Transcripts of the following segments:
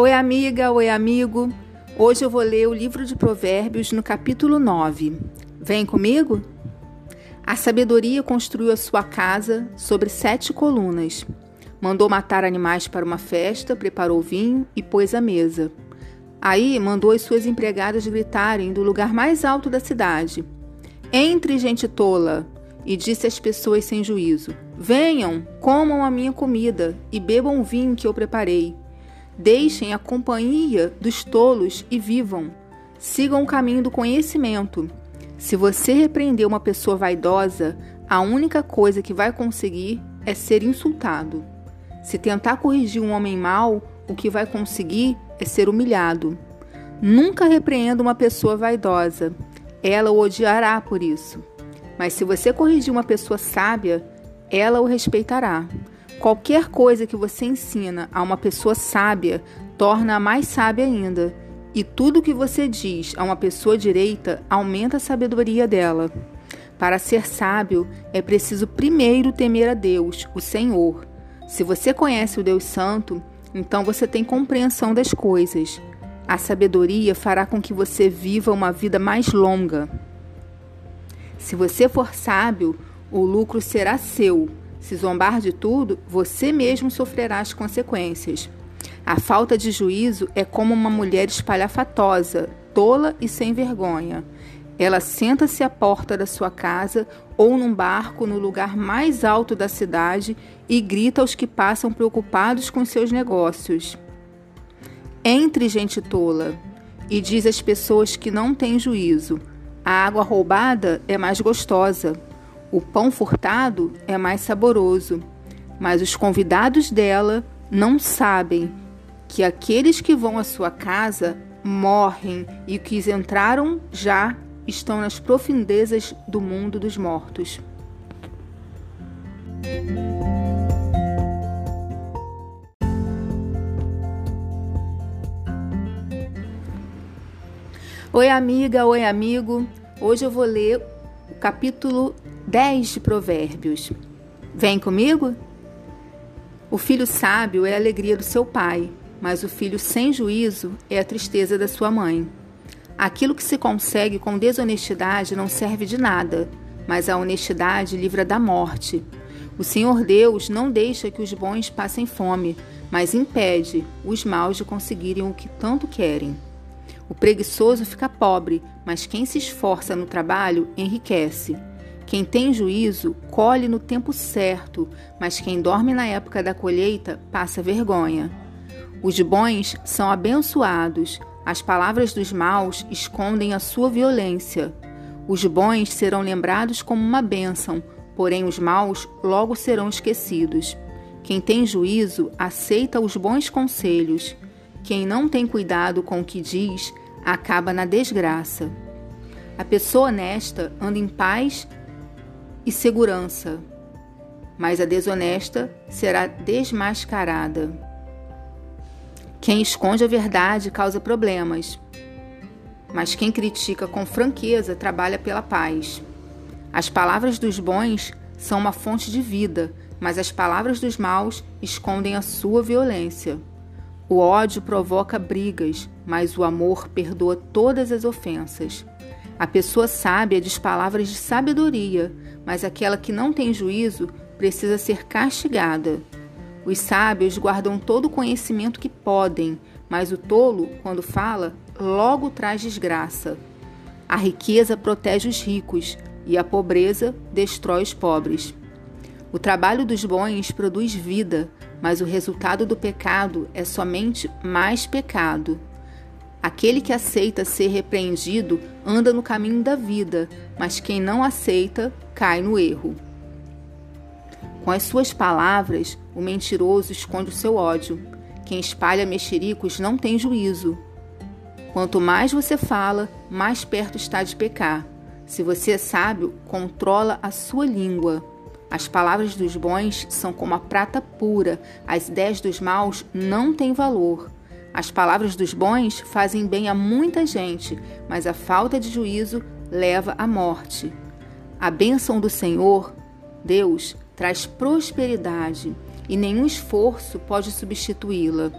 Oi, amiga, oi, amigo. Hoje eu vou ler o livro de Provérbios no capítulo 9. Vem comigo? A sabedoria construiu a sua casa sobre sete colunas. Mandou matar animais para uma festa, preparou vinho e pôs a mesa. Aí mandou as suas empregadas gritarem do lugar mais alto da cidade: Entre, gente tola! E disse às pessoas sem juízo: Venham, comam a minha comida e bebam o vinho que eu preparei. Deixem a companhia dos tolos e vivam. Sigam o caminho do conhecimento. Se você repreender uma pessoa vaidosa, a única coisa que vai conseguir é ser insultado. Se tentar corrigir um homem mau, o que vai conseguir é ser humilhado. Nunca repreenda uma pessoa vaidosa. Ela o odiará por isso. Mas se você corrigir uma pessoa sábia, ela o respeitará. Qualquer coisa que você ensina a uma pessoa sábia torna-a mais sábia ainda. E tudo que você diz a uma pessoa direita aumenta a sabedoria dela. Para ser sábio, é preciso primeiro temer a Deus, o Senhor. Se você conhece o Deus Santo, então você tem compreensão das coisas. A sabedoria fará com que você viva uma vida mais longa. Se você for sábio, o lucro será seu se zombar de tudo, você mesmo sofrerá as consequências. A falta de juízo é como uma mulher espalhafatosa, tola e sem vergonha. Ela senta-se à porta da sua casa ou num barco no lugar mais alto da cidade e grita aos que passam preocupados com seus negócios. Entre, gente tola, e diz às pessoas que não têm juízo: a água roubada é mais gostosa. O pão furtado é mais saboroso, mas os convidados dela não sabem que aqueles que vão à sua casa morrem e que entraram já estão nas profundezas do mundo dos mortos. Oi, amiga, oi, amigo. Hoje eu vou ler o capítulo 10 de Provérbios. Vem comigo? O filho sábio é a alegria do seu pai, mas o filho sem juízo é a tristeza da sua mãe. Aquilo que se consegue com desonestidade não serve de nada, mas a honestidade livra da morte. O Senhor Deus não deixa que os bons passem fome, mas impede os maus de conseguirem o que tanto querem. O preguiçoso fica pobre, mas quem se esforça no trabalho enriquece. Quem tem juízo colhe no tempo certo, mas quem dorme na época da colheita passa vergonha. Os bons são abençoados, as palavras dos maus escondem a sua violência. Os bons serão lembrados como uma bênção, porém os maus logo serão esquecidos. Quem tem juízo aceita os bons conselhos. Quem não tem cuidado com o que diz acaba na desgraça. A pessoa honesta anda em paz e segurança, mas a desonesta será desmascarada. Quem esconde a verdade causa problemas, mas quem critica com franqueza trabalha pela paz. As palavras dos bons são uma fonte de vida, mas as palavras dos maus escondem a sua violência. O ódio provoca brigas, mas o amor perdoa todas as ofensas. A pessoa sábia diz palavras de sabedoria, mas aquela que não tem juízo precisa ser castigada. Os sábios guardam todo o conhecimento que podem, mas o tolo, quando fala, logo traz desgraça. A riqueza protege os ricos e a pobreza destrói os pobres. O trabalho dos bons produz vida, mas o resultado do pecado é somente mais pecado. Aquele que aceita ser repreendido anda no caminho da vida, mas quem não aceita cai no erro. Com as suas palavras, o mentiroso esconde o seu ódio. Quem espalha mexericos não tem juízo. Quanto mais você fala, mais perto está de pecar. Se você é sábio, controla a sua língua. As palavras dos bons são como a prata pura, as ideias dos maus não têm valor. As palavras dos bons fazem bem a muita gente, mas a falta de juízo leva à morte. A bênção do Senhor, Deus, traz prosperidade e nenhum esforço pode substituí-la.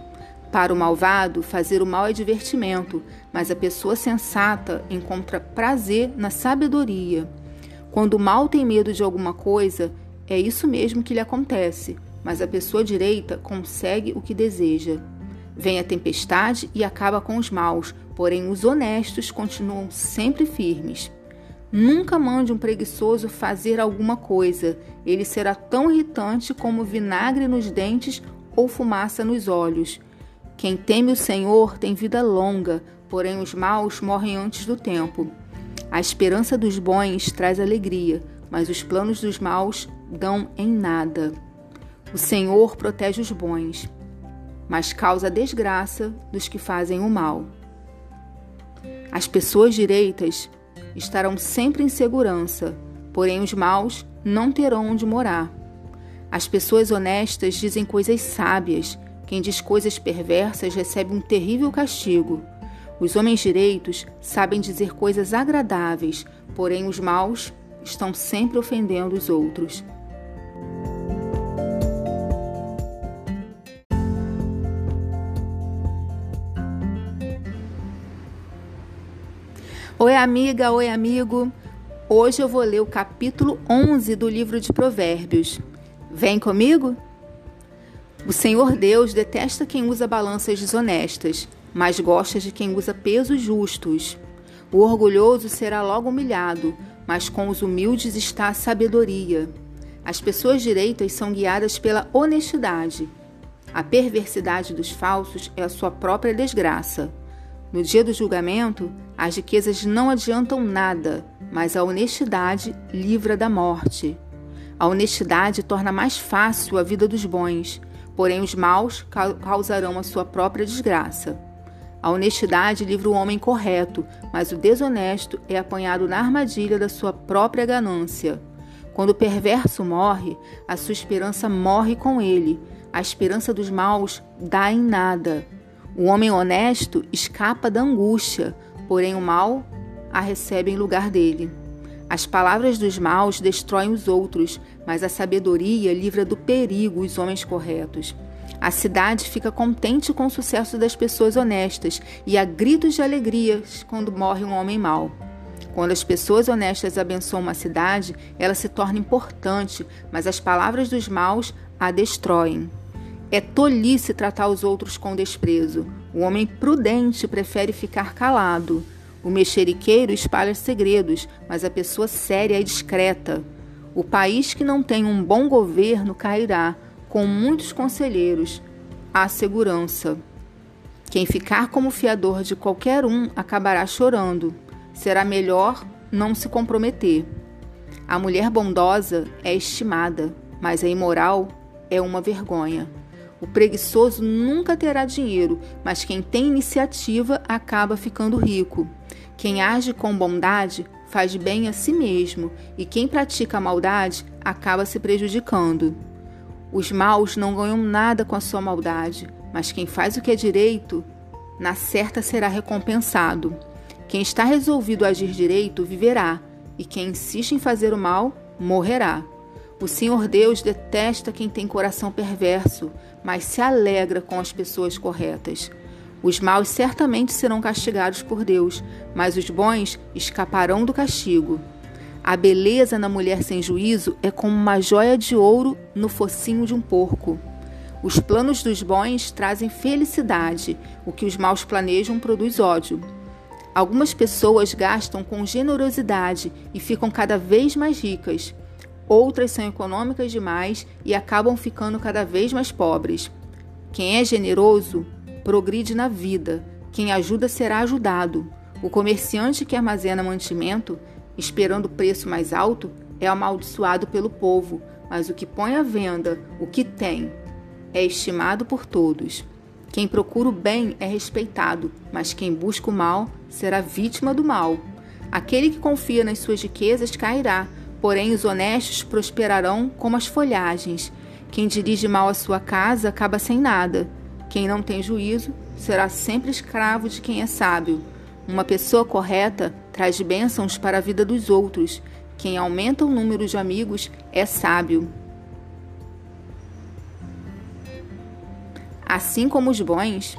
Para o malvado, fazer o mal é divertimento, mas a pessoa sensata encontra prazer na sabedoria. Quando o mal tem medo de alguma coisa, é isso mesmo que lhe acontece, mas a pessoa direita consegue o que deseja. Vem a tempestade e acaba com os maus, porém os honestos continuam sempre firmes. Nunca mande um preguiçoso fazer alguma coisa, ele será tão irritante como vinagre nos dentes ou fumaça nos olhos. Quem teme o Senhor tem vida longa, porém os maus morrem antes do tempo. A esperança dos bons traz alegria, mas os planos dos maus dão em nada. O Senhor protege os bons, mas causa desgraça dos que fazem o mal. As pessoas direitas estarão sempre em segurança, porém os maus não terão onde morar. As pessoas honestas dizem coisas sábias, quem diz coisas perversas recebe um terrível castigo. Os homens direitos sabem dizer coisas agradáveis, porém os maus estão sempre ofendendo os outros. Oi, amiga, oi, amigo. Hoje eu vou ler o capítulo 11 do livro de Provérbios. Vem comigo? O Senhor Deus detesta quem usa balanças desonestas, mas gosta de quem usa pesos justos. O orgulhoso será logo humilhado, mas com os humildes está a sabedoria. As pessoas direitas são guiadas pela honestidade. A perversidade dos falsos é a sua própria desgraça. No dia do julgamento, as riquezas não adiantam nada, mas a honestidade livra da morte. A honestidade torna mais fácil a vida dos bons porém os maus causarão a sua própria desgraça. A honestidade livra o homem correto, mas o desonesto é apanhado na armadilha da sua própria ganância. Quando o perverso morre, a sua esperança morre com ele. A esperança dos maus dá em nada. O homem honesto escapa da angústia, porém o mal a recebe em lugar dele. As palavras dos maus destroem os outros, mas a sabedoria livra do perigo os homens corretos. A cidade fica contente com o sucesso das pessoas honestas e há gritos de alegria quando morre um homem mau. Quando as pessoas honestas abençoam uma cidade, ela se torna importante, mas as palavras dos maus a destroem. É tolice tratar os outros com desprezo. O homem prudente prefere ficar calado. O mexeriqueiro espalha segredos, mas a pessoa séria é discreta. O país que não tem um bom governo cairá, com muitos conselheiros. Há segurança. Quem ficar como fiador de qualquer um acabará chorando. Será melhor não se comprometer. A mulher bondosa é estimada, mas a imoral é uma vergonha. O preguiçoso nunca terá dinheiro, mas quem tem iniciativa acaba ficando rico. Quem age com bondade faz bem a si mesmo, e quem pratica a maldade acaba se prejudicando. Os maus não ganham nada com a sua maldade, mas quem faz o que é direito, na certa será recompensado. Quem está resolvido a agir direito viverá, e quem insiste em fazer o mal morrerá. O Senhor Deus detesta quem tem coração perverso, mas se alegra com as pessoas corretas. Os maus certamente serão castigados por Deus, mas os bons escaparão do castigo. A beleza na mulher sem juízo é como uma joia de ouro no focinho de um porco. Os planos dos bons trazem felicidade, o que os maus planejam produz ódio. Algumas pessoas gastam com generosidade e ficam cada vez mais ricas. Outras são econômicas demais e acabam ficando cada vez mais pobres. Quem é generoso progride na vida, quem ajuda será ajudado. O comerciante que armazena mantimento, esperando preço mais alto, é amaldiçoado pelo povo, mas o que põe à venda o que tem é estimado por todos. Quem procura o bem é respeitado, mas quem busca o mal será vítima do mal. Aquele que confia nas suas riquezas cairá, Porém, os honestos prosperarão como as folhagens. Quem dirige mal a sua casa acaba sem nada. Quem não tem juízo será sempre escravo de quem é sábio. Uma pessoa correta traz bênçãos para a vida dos outros. Quem aumenta o número de amigos é sábio. Assim como os bons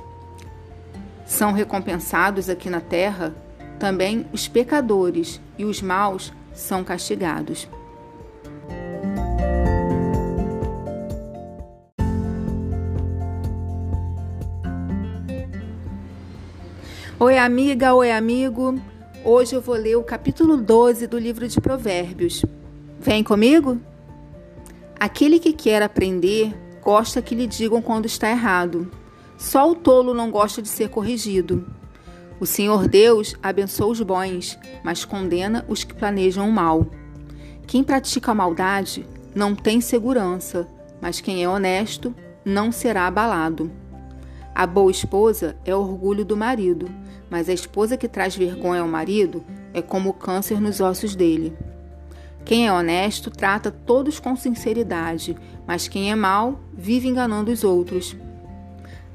são recompensados aqui na terra, também os pecadores e os maus são castigados. Oi, amiga, oi, amigo. Hoje eu vou ler o capítulo 12 do livro de Provérbios. Vem comigo? Aquele que quer aprender gosta que lhe digam quando está errado. Só o tolo não gosta de ser corrigido. O Senhor Deus abençoa os bons, mas condena os que planejam o mal. Quem pratica a maldade não tem segurança, mas quem é honesto não será abalado. A boa esposa é orgulho do marido, mas a esposa que traz vergonha ao marido é como o câncer nos ossos dele. Quem é honesto trata todos com sinceridade, mas quem é mau vive enganando os outros.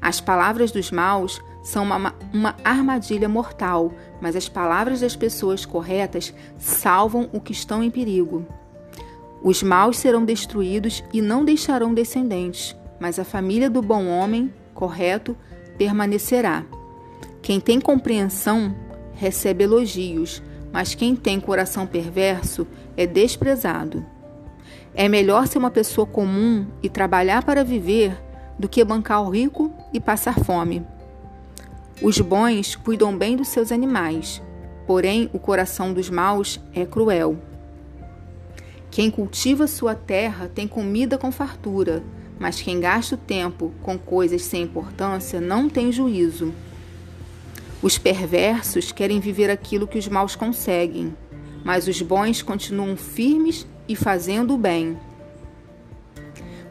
As palavras dos maus são uma, uma armadilha mortal, mas as palavras das pessoas corretas salvam o que estão em perigo. Os maus serão destruídos e não deixarão descendentes, mas a família do bom homem, correto, permanecerá. Quem tem compreensão recebe elogios, mas quem tem coração perverso é desprezado. É melhor ser uma pessoa comum e trabalhar para viver do que bancar o rico e passar fome. Os bons cuidam bem dos seus animais, porém o coração dos maus é cruel. Quem cultiva sua terra tem comida com fartura, mas quem gasta o tempo com coisas sem importância não tem juízo. Os perversos querem viver aquilo que os maus conseguem, mas os bons continuam firmes e fazendo o bem.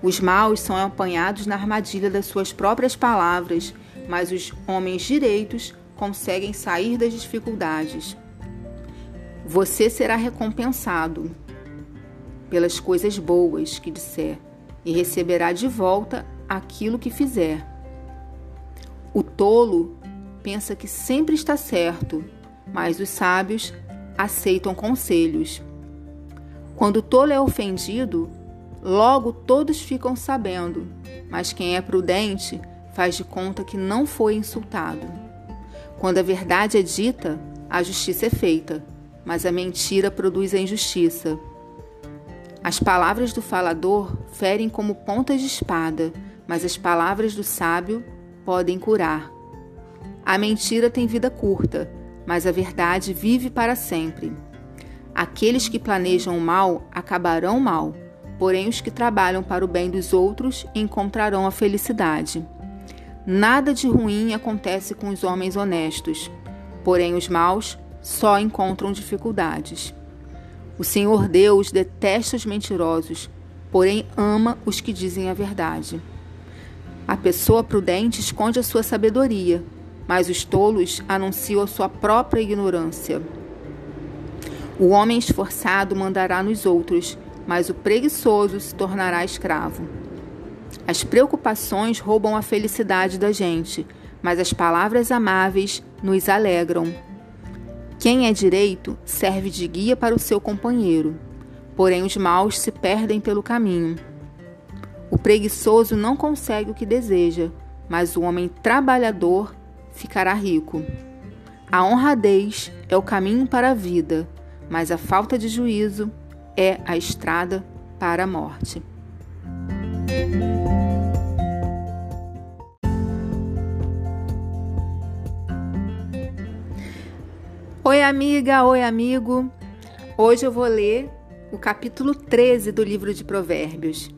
Os maus são apanhados na armadilha das suas próprias palavras, mas os homens direitos conseguem sair das dificuldades. Você será recompensado pelas coisas boas que disser e receberá de volta aquilo que fizer. O tolo pensa que sempre está certo, mas os sábios aceitam conselhos. Quando o tolo é ofendido, logo todos ficam sabendo, mas quem é prudente faz de conta que não foi insultado. Quando a verdade é dita, a justiça é feita, mas a mentira produz a injustiça. As palavras do falador ferem como pontas de espada, mas as palavras do sábio podem curar. A mentira tem vida curta, mas a verdade vive para sempre. Aqueles que planejam o mal acabarão mal, porém os que trabalham para o bem dos outros encontrarão a felicidade. Nada de ruim acontece com os homens honestos, porém os maus só encontram dificuldades. O Senhor Deus detesta os mentirosos, porém ama os que dizem a verdade. A pessoa prudente esconde a sua sabedoria, mas os tolos anunciam a sua própria ignorância. O homem esforçado mandará nos outros, mas o preguiçoso se tornará escravo. As preocupações roubam a felicidade da gente, mas as palavras amáveis nos alegram. Quem é direito serve de guia para o seu companheiro, porém os maus se perdem pelo caminho. O preguiçoso não consegue o que deseja, mas o homem trabalhador ficará rico. A honradez é o caminho para a vida, mas a falta de juízo é a estrada para a morte. Oi, amiga, oi, amigo. Hoje eu vou ler o capítulo 13 do livro de Provérbios.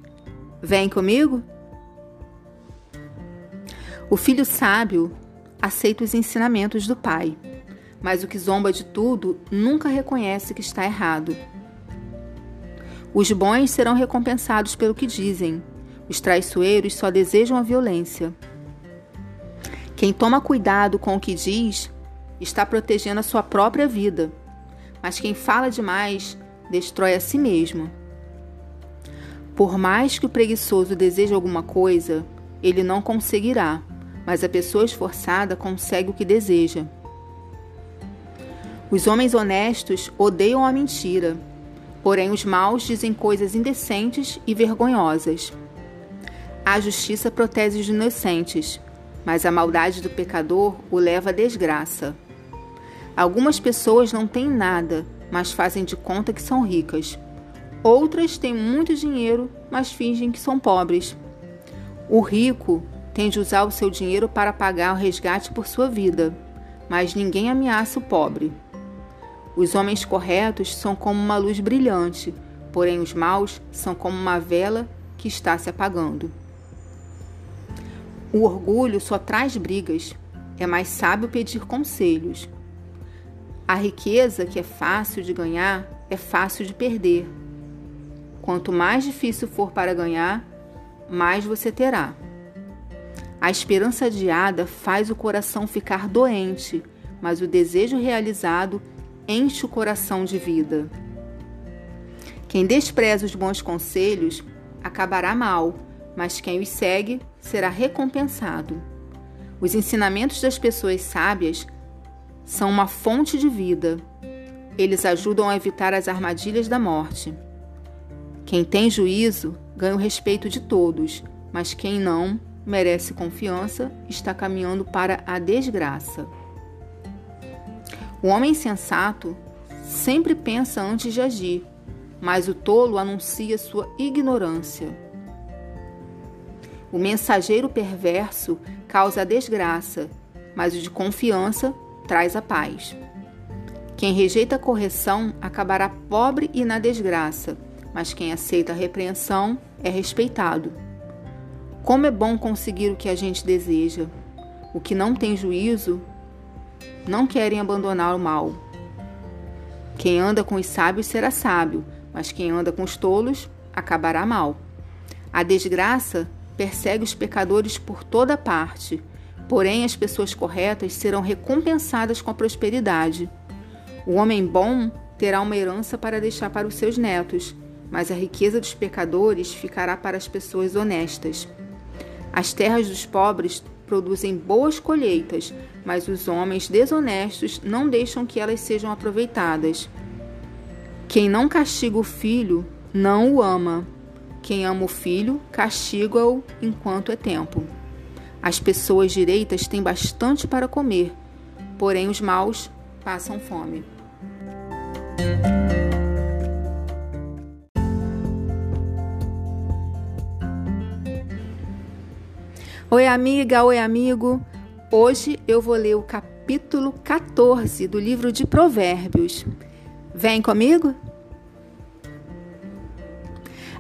Vem comigo? O filho sábio aceita os ensinamentos do pai, mas o que zomba de tudo nunca reconhece que está errado. Os bons serão recompensados pelo que dizem, os traiçoeiros só desejam a violência. Quem toma cuidado com o que diz está protegendo a sua própria vida, mas quem fala demais destrói a si mesmo. Por mais que o preguiçoso deseje alguma coisa, ele não conseguirá mas a pessoa esforçada consegue o que deseja. Os homens honestos odeiam a mentira, porém os maus dizem coisas indecentes e vergonhosas. A justiça protege os inocentes, mas a maldade do pecador o leva à desgraça. Algumas pessoas não têm nada, mas fazem de conta que são ricas. Outras têm muito dinheiro, mas fingem que são pobres. O rico tem de usar o seu dinheiro para pagar o resgate por sua vida, mas ninguém ameaça o pobre. Os homens corretos são como uma luz brilhante, porém os maus são como uma vela que está se apagando. O orgulho só traz brigas. É mais sábio pedir conselhos. A riqueza, que é fácil de ganhar, é fácil de perder. Quanto mais difícil for para ganhar, mais você terá. A esperança adiada faz o coração ficar doente, mas o desejo realizado enche o coração de vida. Quem despreza os bons conselhos acabará mal, mas quem os segue será recompensado. Os ensinamentos das pessoas sábias são uma fonte de vida. Eles ajudam a evitar as armadilhas da morte. Quem tem juízo ganha o respeito de todos, mas quem não merece confiança está caminhando para a desgraça. O homem sensato sempre pensa antes de agir, mas o tolo anuncia sua ignorância. O mensageiro perverso causa a desgraça, mas o de confiança traz a paz. Quem rejeita a correção acabará pobre e na desgraça, mas quem aceita a repreensão é respeitado. Como é bom conseguir o que a gente deseja. O que não tem juízo não querem abandonar o mal. Quem anda com os sábios será sábio, mas quem anda com os tolos acabará mal. A desgraça persegue os pecadores por toda parte, porém as pessoas corretas serão recompensadas com a prosperidade. O homem bom terá uma herança para deixar para os seus netos, mas a riqueza dos pecadores ficará para as pessoas honestas. As terras dos pobres produzem boas colheitas, mas os homens desonestos não deixam que elas sejam aproveitadas. Quem não castiga o filho não o ama. Quem ama o filho, castiga-o enquanto é tempo. As pessoas direitas têm bastante para comer, porém os maus passam fome. Oi, amiga, oi, amigo. Hoje eu vou ler o capítulo 14 do livro de Provérbios. Vem comigo?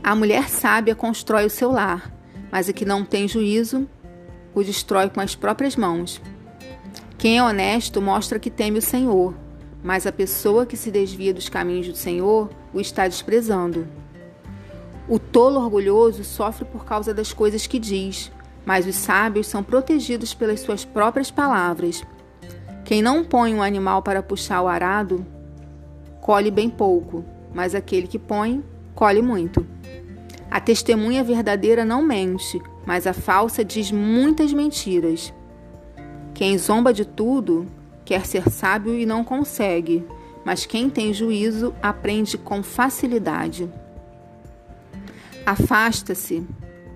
A mulher sábia constrói o seu lar, mas a que não tem juízo o destrói com as próprias mãos. Quem é honesto mostra que teme o Senhor, mas a pessoa que se desvia dos caminhos do Senhor o está desprezando. O tolo orgulhoso sofre por causa das coisas que diz, mas os sábios são protegidos pelas suas próprias palavras. Quem não põe um animal para puxar o arado, colhe bem pouco, mas aquele que põe, colhe muito. A testemunha verdadeira não mente, mas a falsa diz muitas mentiras. Quem zomba de tudo quer ser sábio e não consegue, mas quem tem juízo aprende com facilidade. Afasta-se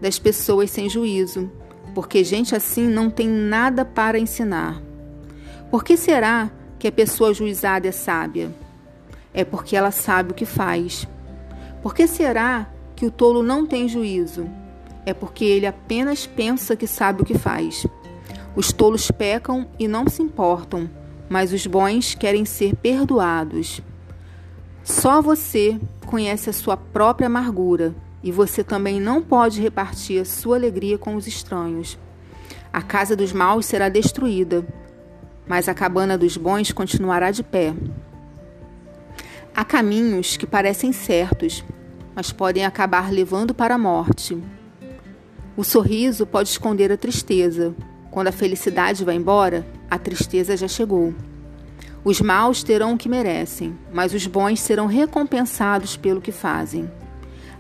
das pessoas sem juízo, porque gente assim não tem nada para ensinar. Por que será que a pessoa juizada é sábia? É porque ela sabe o que faz. Por que será que o tolo não tem juízo? É porque ele apenas pensa que sabe o que faz. Os tolos pecam e não se importam, mas os bons querem ser perdoados. Só você conhece a sua própria amargura e você também não pode repartir a sua alegria com os estranhos. A casa dos maus será destruída, mas a cabana dos bons continuará de pé. Há caminhos que parecem certos, mas podem acabar levando para a morte. O sorriso pode esconder a tristeza. Quando a felicidade vai embora, a tristeza já chegou. Os maus terão o que merecem, mas os bons serão recompensados pelo que fazem.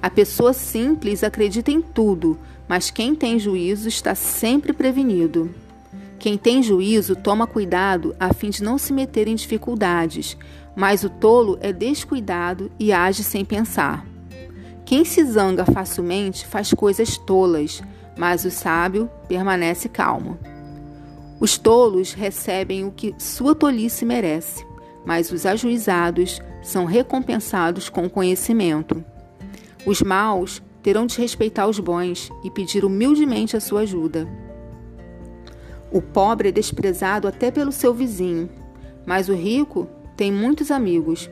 A pessoa simples acredita em tudo, mas quem tem juízo está sempre prevenido. Quem tem juízo toma cuidado a fim de não se meter em dificuldades, mas o tolo é descuidado e age sem pensar. Quem se zanga facilmente faz coisas tolas, mas o sábio permanece calmo. Os tolos recebem o que sua tolice merece, mas os ajuizados são recompensados com conhecimento. Os maus terão de respeitar os bons e pedir humildemente a sua ajuda. O pobre é desprezado até pelo seu vizinho, mas o rico tem muitos amigos.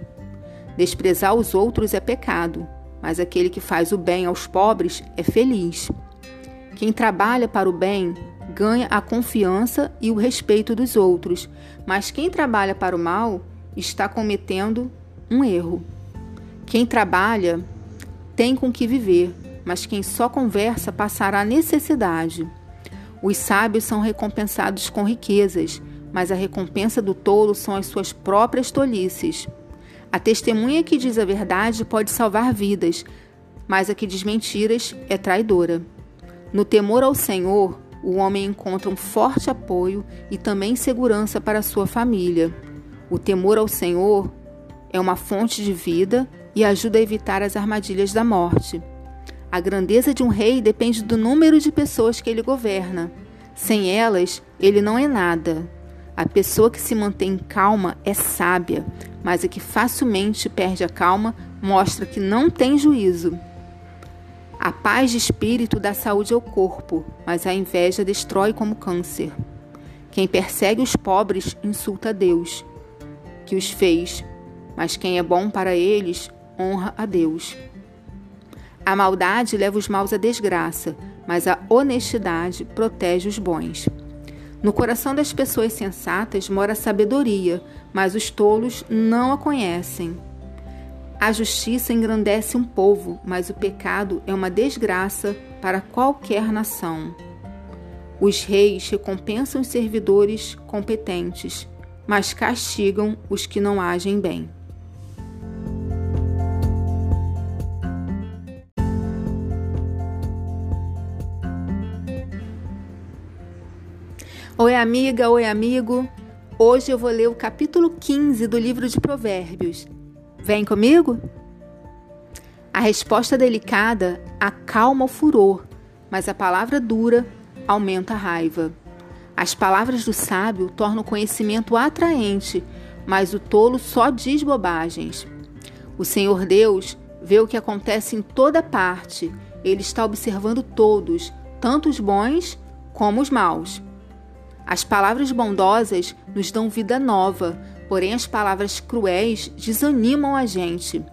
Desprezar os outros é pecado, mas aquele que faz o bem aos pobres é feliz. Quem trabalha para o bem ganha a confiança e o respeito dos outros, mas quem trabalha para o mal está cometendo um erro. Quem trabalha tem com que viver, mas quem só conversa passará necessidade. Os sábios são recompensados com riquezas, mas a recompensa do tolo são as suas próprias tolices. A testemunha que diz a verdade pode salvar vidas, mas a que diz mentiras é traidora. No temor ao Senhor, o homem encontra um forte apoio e também segurança para sua família. O temor ao Senhor é uma fonte de vida e ajuda a evitar as armadilhas da morte. A grandeza de um rei depende do número de pessoas que ele governa. Sem elas, ele não é nada. A pessoa que se mantém calma é sábia, mas a que facilmente perde a calma mostra que não tem juízo. A paz de espírito dá saúde ao corpo, mas a inveja destrói como câncer. Quem persegue os pobres insulta a Deus, que os fez, mas quem é bom para eles honra a Deus. A maldade leva os maus à desgraça, mas a honestidade protege os bons. No coração das pessoas sensatas mora a sabedoria, mas os tolos não a conhecem. A justiça engrandece um povo, mas o pecado é uma desgraça para qualquer nação. Os reis recompensam os servidores competentes, mas castigam os que não agem bem. Oi, amiga, oi, amigo. Hoje eu vou ler o capítulo 15 do livro de Provérbios. Vem comigo? A resposta delicada acalma o furor, mas a palavra dura aumenta a raiva. As palavras do sábio tornam o conhecimento atraente, mas o tolo só diz bobagens. O Senhor Deus vê o que acontece em toda parte. Ele está observando todos, tanto os bons como os maus. As palavras bondosas nos dão vida nova, porém as palavras cruéis desanimam a gente.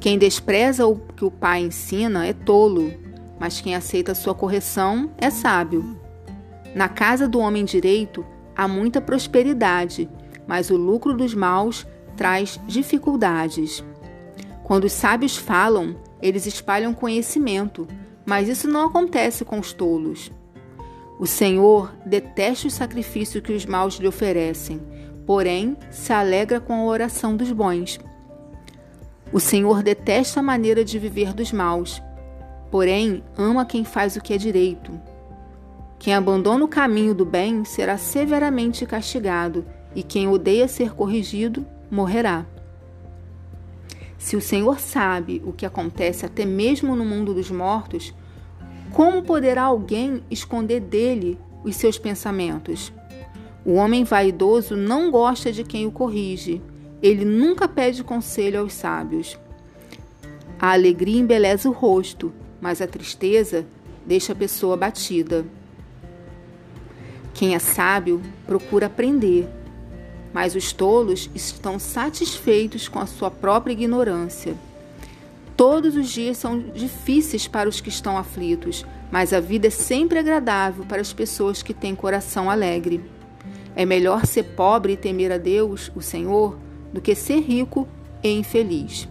Quem despreza o que o pai ensina é tolo, mas quem aceita sua correção é sábio. Na casa do homem direito há muita prosperidade, mas o lucro dos maus traz dificuldades. Quando os sábios falam, eles espalham conhecimento, mas isso não acontece com os tolos. O Senhor detesta o sacrifício que os maus lhe oferecem, porém se alegra com a oração dos bons. O Senhor detesta a maneira de viver dos maus, porém ama quem faz o que é direito. Quem abandona o caminho do bem será severamente castigado, e quem odeia ser corrigido morrerá. Se o Senhor sabe o que acontece até mesmo no mundo dos mortos, como poderá alguém esconder dele os seus pensamentos? O homem vaidoso não gosta de quem o corrige. Ele nunca pede conselho aos sábios. A alegria embeleza o rosto, mas a tristeza deixa a pessoa batida. Quem é sábio procura aprender, mas os tolos estão satisfeitos com a sua própria ignorância. Todos os dias são difíceis para os que estão aflitos, mas a vida é sempre agradável para as pessoas que têm coração alegre. É melhor ser pobre e temer a Deus, o Senhor, do que ser rico e infeliz.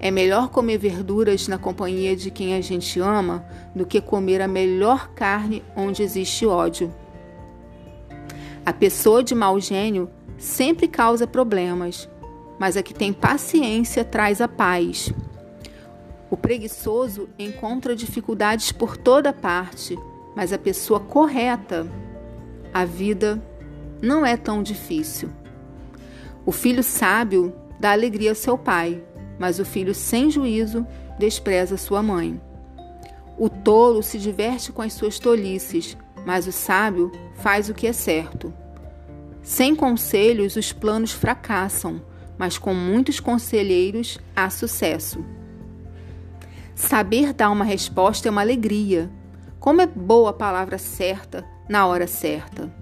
É melhor comer verduras na companhia de quem a gente ama do que comer a melhor carne onde existe ódio. A pessoa de mau gênio sempre causa problemas, mas a que tem paciência traz a paz. O preguiçoso encontra dificuldades por toda parte, mas a pessoa correta, a vida não é tão difícil. O filho sábio dá alegria ao seu pai, mas o filho sem juízo despreza sua mãe. O tolo se diverte com as suas tolices, mas o sábio faz o que é certo. Sem conselhos, os planos fracassam, mas com muitos conselheiros há sucesso. Saber dar uma resposta é uma alegria. Como é boa a palavra certa na hora certa.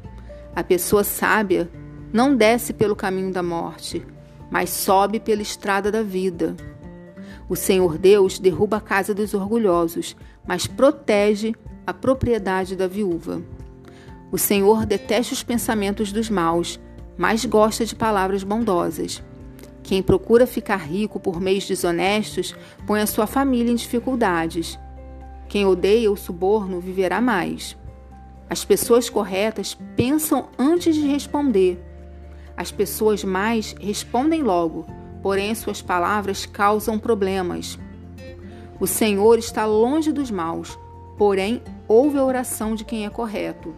A pessoa sábia não desce pelo caminho da morte, mas sobe pela estrada da vida. O Senhor Deus derruba a casa dos orgulhosos, mas protege a propriedade da viúva. O Senhor detesta os pensamentos dos maus, mas gosta de palavras bondosas. Quem procura ficar rico por meios desonestos põe a sua família em dificuldades. Quem odeia o suborno viverá mais. As pessoas corretas pensam antes de responder. As pessoas mais respondem logo, porém suas palavras causam problemas. O Senhor está longe dos maus, porém ouve a oração de quem é correto.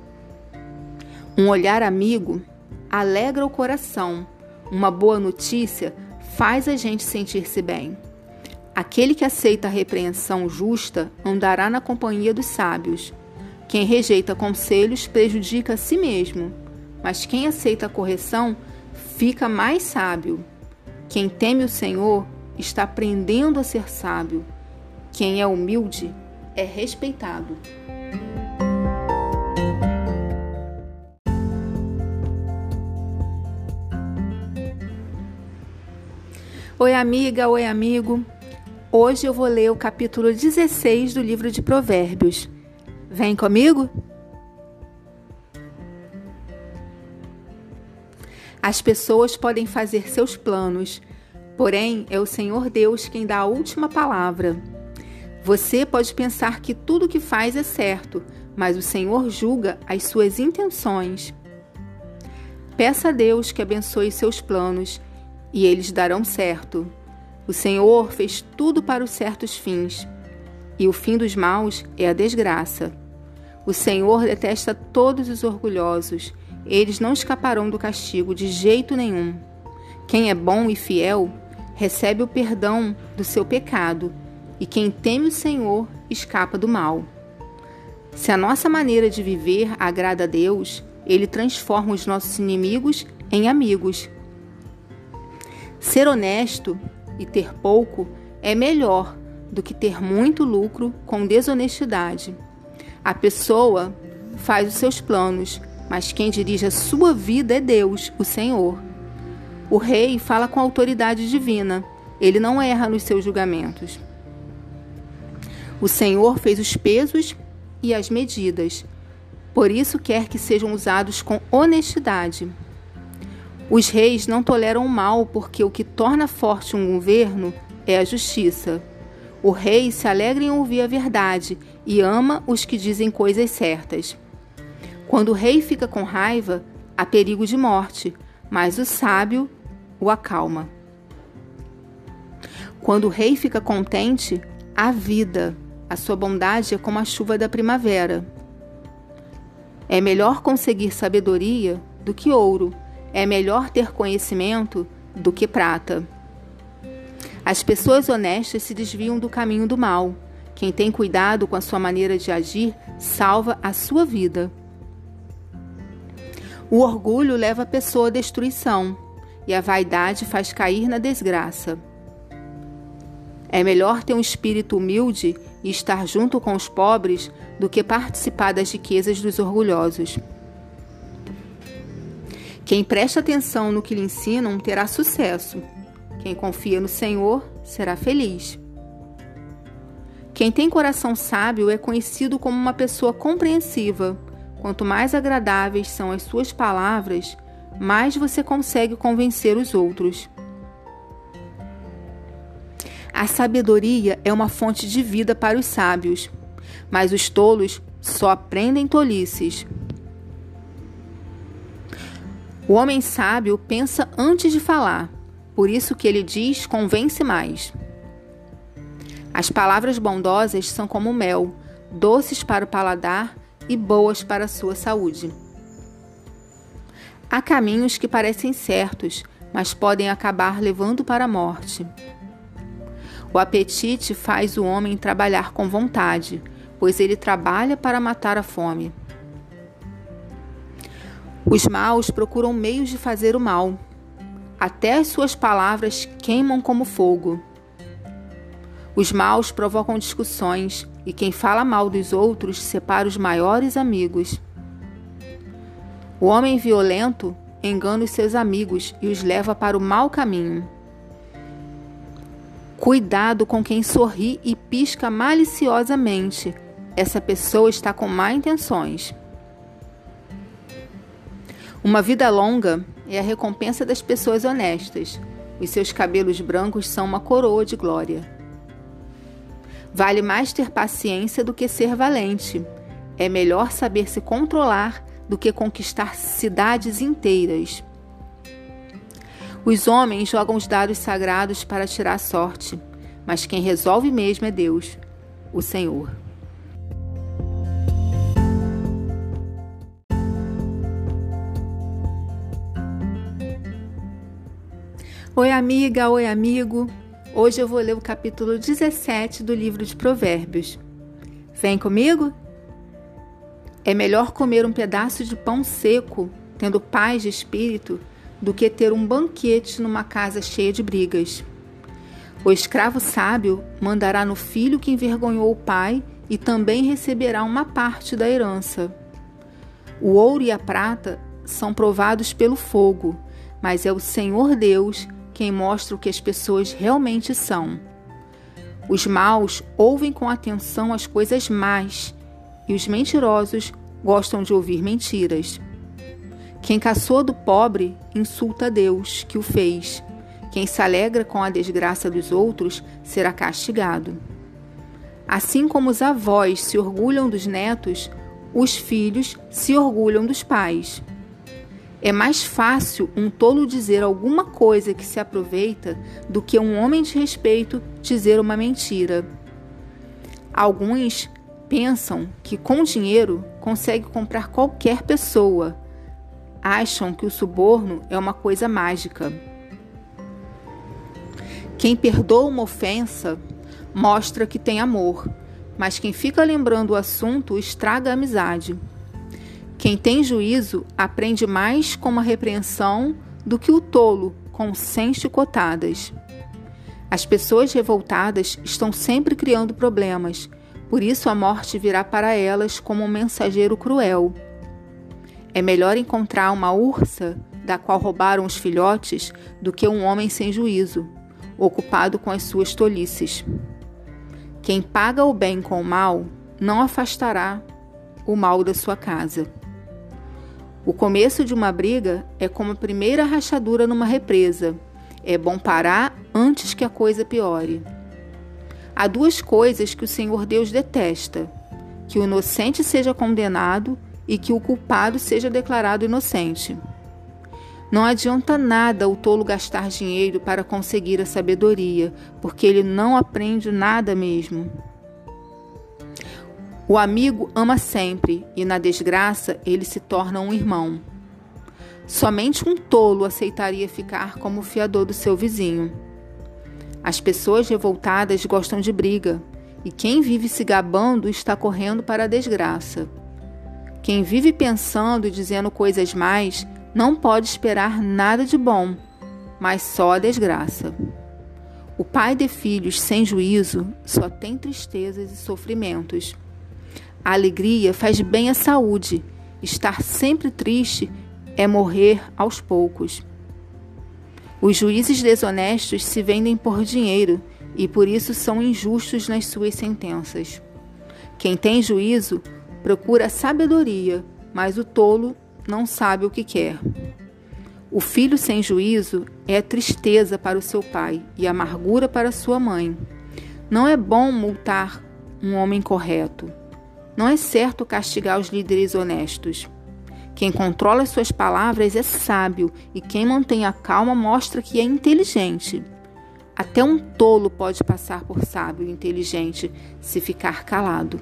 Um olhar amigo alegra o coração. Uma boa notícia faz a gente sentir-se bem. Aquele que aceita a repreensão justa andará na companhia dos sábios. Quem rejeita conselhos prejudica a si mesmo, mas quem aceita a correção fica mais sábio. Quem teme o Senhor está aprendendo a ser sábio. Quem é humilde é respeitado. Oi, amiga, oi, amigo. Hoje eu vou ler o capítulo 16 do livro de Provérbios. Vem comigo? As pessoas podem fazer seus planos, porém é o Senhor Deus quem dá a última palavra. Você pode pensar que tudo que faz é certo, mas o Senhor julga as suas intenções. Peça a Deus que abençoe seus planos e eles darão certo. O Senhor fez tudo para os certos fins, e o fim dos maus é a desgraça. O Senhor detesta todos os orgulhosos, eles não escaparão do castigo de jeito nenhum. Quem é bom e fiel recebe o perdão do seu pecado, e quem teme o Senhor escapa do mal. Se a nossa maneira de viver agrada a Deus, Ele transforma os nossos inimigos em amigos Ser honesto e ter pouco é melhor do que ter muito lucro com desonestidade. A pessoa faz os seus planos, mas quem dirige a sua vida é Deus, o Senhor. O rei fala com autoridade divina, ele não erra nos seus julgamentos. O Senhor fez os pesos e as medidas, por isso quer que sejam usados com honestidade. Os reis não toleram o mal, porque o que torna forte um governo é a justiça. O rei se alegra em ouvir a verdade e ama os que dizem coisas certas. Quando o rei fica com raiva, há perigo de morte, mas o sábio o acalma. Quando o rei fica contente, há vida. A sua bondade é como a chuva da primavera. É melhor conseguir sabedoria do que ouro é melhor ter conhecimento do que prata. As pessoas honestas se desviam do caminho do mal. Quem tem cuidado com a sua maneira de agir salva a sua vida. O orgulho leva a pessoa à destruição e a vaidade faz cair na desgraça. É melhor ter um espírito humilde e estar junto com os pobres do que participar das riquezas dos orgulhosos. Quem presta atenção no que lhe ensinam terá sucesso. Quem confia no Senhor será feliz. Quem tem coração sábio é conhecido como uma pessoa compreensiva. Quanto mais agradáveis são as suas palavras, mais você consegue convencer os outros. A sabedoria é uma fonte de vida para os sábios, mas os tolos só aprendem tolices. O homem sábio pensa antes de falar, por isso que ele diz convence mais. As palavras bondosas são como mel, doces para o paladar e boas para a sua saúde. Há caminhos que parecem certos, mas podem acabar levando para a morte. O apetite faz o homem trabalhar com vontade, pois ele trabalha para matar a fome. Os maus procuram meios de fazer o mal. Até as suas palavras queimam como fogo. Os maus provocam discussões, e quem fala mal dos outros separa os maiores amigos. O homem violento engana os seus amigos e os leva para o mau caminho. Cuidado com quem sorri e pisca maliciosamente. Essa pessoa está com má intenções. Uma vida longa é a recompensa das pessoas honestas. Os seus cabelos brancos são uma coroa de glória. Vale mais ter paciência do que ser valente. É melhor saber se controlar do que conquistar cidades inteiras. Os homens jogam os dados sagrados para tirar sorte, mas quem resolve mesmo é Deus, o Senhor. Oi, amiga, oi, amigo. Hoje eu vou ler o capítulo 17 do livro de Provérbios. Vem comigo? É melhor comer um pedaço de pão seco, tendo paz de espírito, do que ter um banquete numa casa cheia de brigas. O escravo sábio mandará no filho que envergonhou o pai e também receberá uma parte da herança. O ouro e a prata são provados pelo fogo, mas é o Senhor Deus quem mostra o que as pessoas realmente são. Os maus ouvem com atenção as coisas más e os mentirosos gostam de ouvir mentiras. Quem caçou do pobre insulta Deus que o fez. Quem se alegra com a desgraça dos outros será castigado. Assim como os avós se orgulham dos netos, os filhos se orgulham dos pais. É mais fácil um tolo dizer alguma coisa que se aproveita do que um homem de respeito dizer uma mentira. Alguns pensam que com dinheiro consegue comprar qualquer pessoa. Acham que o suborno é uma coisa mágica. Quem perdoa uma ofensa mostra que tem amor, mas quem fica lembrando o assunto estraga a amizade. Quem tem juízo aprende mais com uma repreensão do que o tolo com cem chicotadas. As pessoas revoltadas estão sempre criando problemas, por isso a morte virá para elas como um mensageiro cruel. É melhor encontrar uma ursa da qual roubaram os filhotes do que um homem sem juízo, ocupado com as suas tolices. Quem paga o bem com o mal não afastará o mal da sua casa. O começo de uma briga é como a primeira rachadura numa represa. É bom parar antes que a coisa piore. Há duas coisas que o Senhor Deus detesta: que o inocente seja condenado e que o culpado seja declarado inocente. Não adianta nada o tolo gastar dinheiro para conseguir a sabedoria, porque ele não aprende nada mesmo. O amigo ama sempre e na desgraça ele se torna um irmão. Somente um tolo aceitaria ficar como fiador do seu vizinho. As pessoas revoltadas gostam de briga e quem vive se gabando está correndo para a desgraça. Quem vive pensando e dizendo coisas mais não pode esperar nada de bom, mas só a desgraça. O pai de filhos sem juízo só tem tristezas e sofrimentos. A alegria faz bem à saúde. Estar sempre triste é morrer aos poucos. Os juízes desonestos se vendem por dinheiro e por isso são injustos nas suas sentenças. Quem tem juízo procura sabedoria, mas o tolo não sabe o que quer. O filho sem juízo é tristeza para o seu pai e amargura para sua mãe. Não é bom multar um homem correto. Não é certo castigar os líderes honestos. Quem controla suas palavras é sábio e quem mantém a calma mostra que é inteligente. Até um tolo pode passar por sábio e inteligente se ficar calado.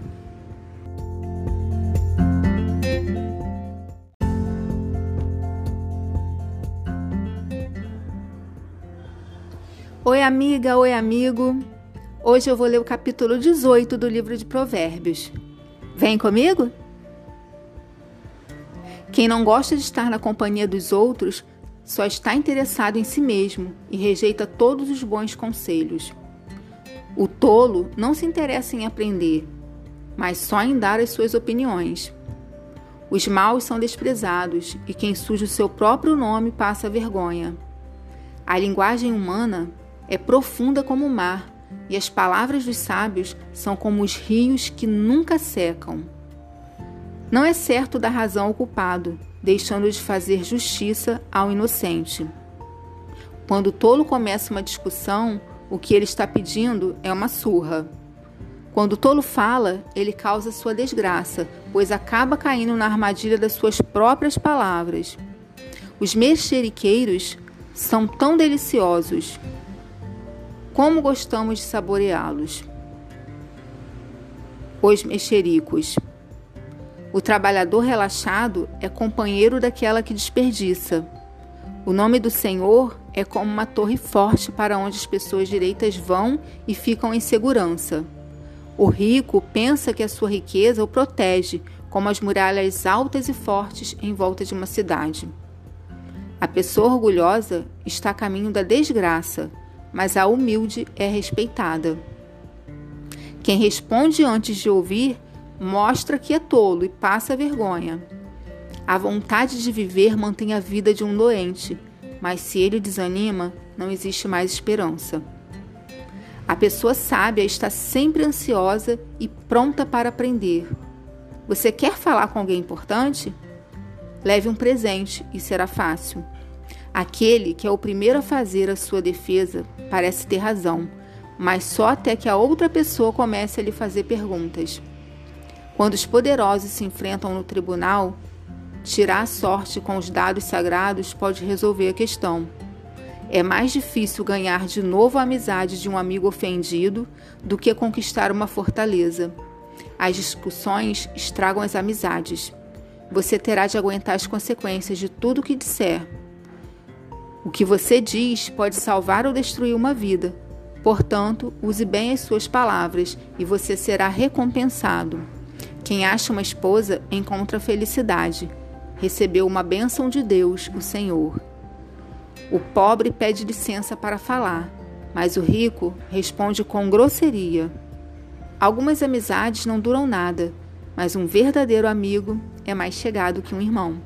Oi, amiga, oi, amigo. Hoje eu vou ler o capítulo 18 do livro de Provérbios. Vem comigo? Quem não gosta de estar na companhia dos outros só está interessado em si mesmo e rejeita todos os bons conselhos. O tolo não se interessa em aprender, mas só em dar as suas opiniões. Os maus são desprezados e quem suja o seu próprio nome passa vergonha. A linguagem humana é profunda como o mar e as palavras dos sábios são como os rios que nunca secam. Não é certo dar razão ao culpado, deixando de fazer justiça ao inocente. Quando o tolo começa uma discussão, o que ele está pedindo é uma surra. Quando o tolo fala, ele causa sua desgraça, pois acaba caindo na armadilha das suas próprias palavras. Os mexeriqueiros são tão deliciosos. Como gostamos de saboreá-los. Os mexericos. O trabalhador relaxado é companheiro daquela que desperdiça. O nome do Senhor é como uma torre forte para onde as pessoas direitas vão e ficam em segurança. O rico pensa que a sua riqueza o protege, como as muralhas altas e fortes em volta de uma cidade. A pessoa orgulhosa está a caminho da desgraça, mas a humilde é respeitada. Quem responde antes de ouvir mostra que é tolo e passa vergonha. A vontade de viver mantém a vida de um doente, mas se ele desanima, não existe mais esperança. A pessoa sábia está sempre ansiosa e pronta para aprender. Você quer falar com alguém importante? Leve um presente e será fácil. Aquele que é o primeiro a fazer a sua defesa parece ter razão, mas só até que a outra pessoa comece a lhe fazer perguntas. Quando os poderosos se enfrentam no tribunal, tirar a sorte com os dados sagrados pode resolver a questão. É mais difícil ganhar de novo a amizade de um amigo ofendido do que conquistar uma fortaleza. As discussões estragam as amizades. Você terá de aguentar as consequências de tudo o que disser. O que você diz pode salvar ou destruir uma vida. Portanto, use bem as suas palavras e você será recompensado. Quem acha uma esposa encontra felicidade. Recebeu uma bênção de Deus, o Senhor. O pobre pede licença para falar, mas o rico responde com grosseria. Algumas amizades não duram nada, mas um verdadeiro amigo é mais chegado que um irmão.